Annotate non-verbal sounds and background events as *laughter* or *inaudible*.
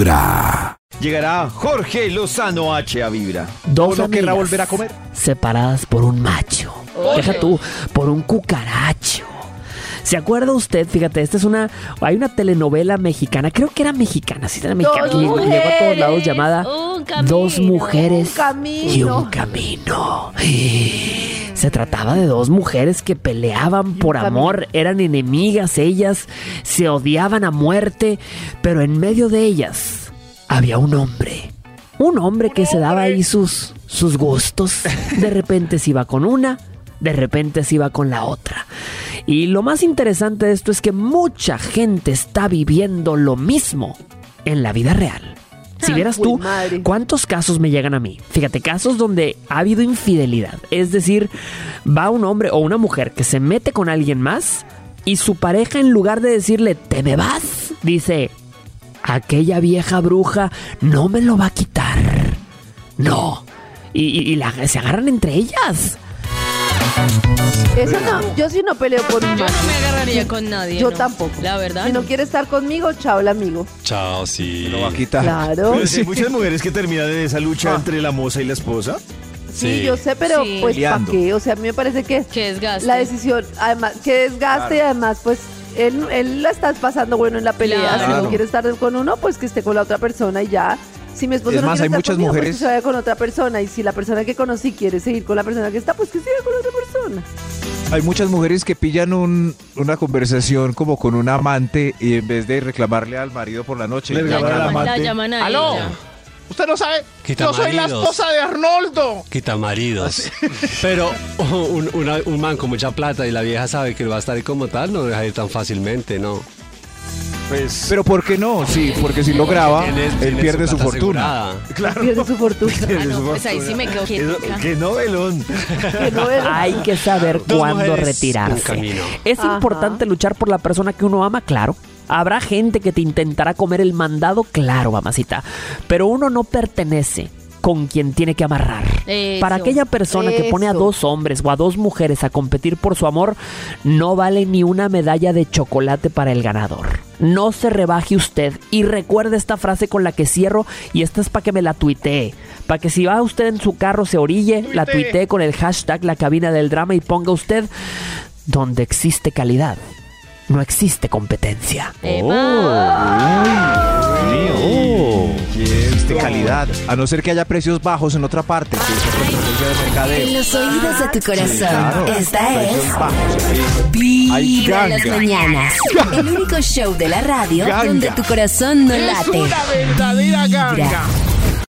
Vibra. Llegará Jorge Lozano H a Vibra. Dos no querrá volver a comer? Separadas por un macho. Deja tú, por un cucaracho. ¿Se acuerda usted? Fíjate, esta es una. Hay una telenovela mexicana, creo que era mexicana, sí, era mexicana. Dos Llegó, llegó a todos lados mujeres, llamada un camino, Dos mujeres un camino. y un camino. Se trataba de dos mujeres que peleaban por amor, eran enemigas ellas, se odiaban a muerte, pero en medio de ellas había un hombre. Un hombre que se daba ahí sus, sus gustos. De repente se iba con una, de repente se iba con la otra. Y lo más interesante de esto es que mucha gente está viviendo lo mismo en la vida real. Si vieras tú madre. cuántos casos me llegan a mí. Fíjate, casos donde ha habido infidelidad. Es decir, va un hombre o una mujer que se mete con alguien más y su pareja en lugar de decirle, te me vas, dice, aquella vieja bruja no me lo va a quitar. No. Y, y- y la- se agarran entre ellas. Eso no, yo sí no peleo por un Yo no me agarraría con nadie. Yo no. tampoco. La verdad. Si no no. quiere estar conmigo, chao el amigo. Chao, sí. Lo va a quitar. Claro. Pero sí hay muchas mujeres que terminan en esa lucha Ah. entre la moza y la esposa. Sí, Sí. yo sé, pero Sí. pues ¿para qué? O sea, a mí me parece que Que desgaste. la decisión, además, que desgaste y además, pues él, él la está pasando bueno en la pelea. Si no quiere estar con uno, pues que esté con la otra persona y ya. Si mi esposo Es no más, quiere hay estar muchas conmigo, pues, mujeres- que se vaya con otra persona. Y si la persona que conocí quiere seguir con la persona que está, pues que siga con otra persona. Hay muchas mujeres que pillan un- una conversación como con un amante y en vez de reclamarle al marido por la noche, Le La reclaman a la llaman, la amante. llaman a ¡Aló! ella. Usted no sabe. Quita Yo soy la maridos. esposa de Arnoldo. Quita maridos. *laughs* Pero un, una- un man con mucha plata y la vieja sabe que va a estar ahí como tal, no deja ir tan fácilmente, ¿no? Pues. Pero ¿por qué no? Sí, porque si lo graba, él pierde su plata fortuna. asegurada. Pierde su fortuna. *laughs* Ah, no, pues ahí sí me quedo Eso- quieta. ¡Qué novelón! Que no es- Hay que saber Dos cuándo mujeres, un retirarse. camino. Es Ajá. importante luchar por la persona que uno ama, claro. Habrá gente que te intentará comer el mandado, claro, mamacita. Pero uno no pertenece con quien tiene que amarrar. Eso. Para aquella persona que pone a dos hombres o a dos mujeres a competir por su amor, no vale ni una medalla de chocolate para el ganador. No se rebaje usted y recuerde esta frase con la que cierro y esta es para que me la tuitee. Para que si va usted en su carro se orille, la Tuitee. con el hashtag la cabina del drama y ponga usted donde existe calidad. No existe competencia. Oh, calidad. A no ser que haya precios bajos en otra parte, que es competencia de En los oídos de tu corazón. Claro, Esta es bajos. Vibra en las mañanas. El único show de la radio Ganga. donde tu corazón no Es late. una verdadera ganga.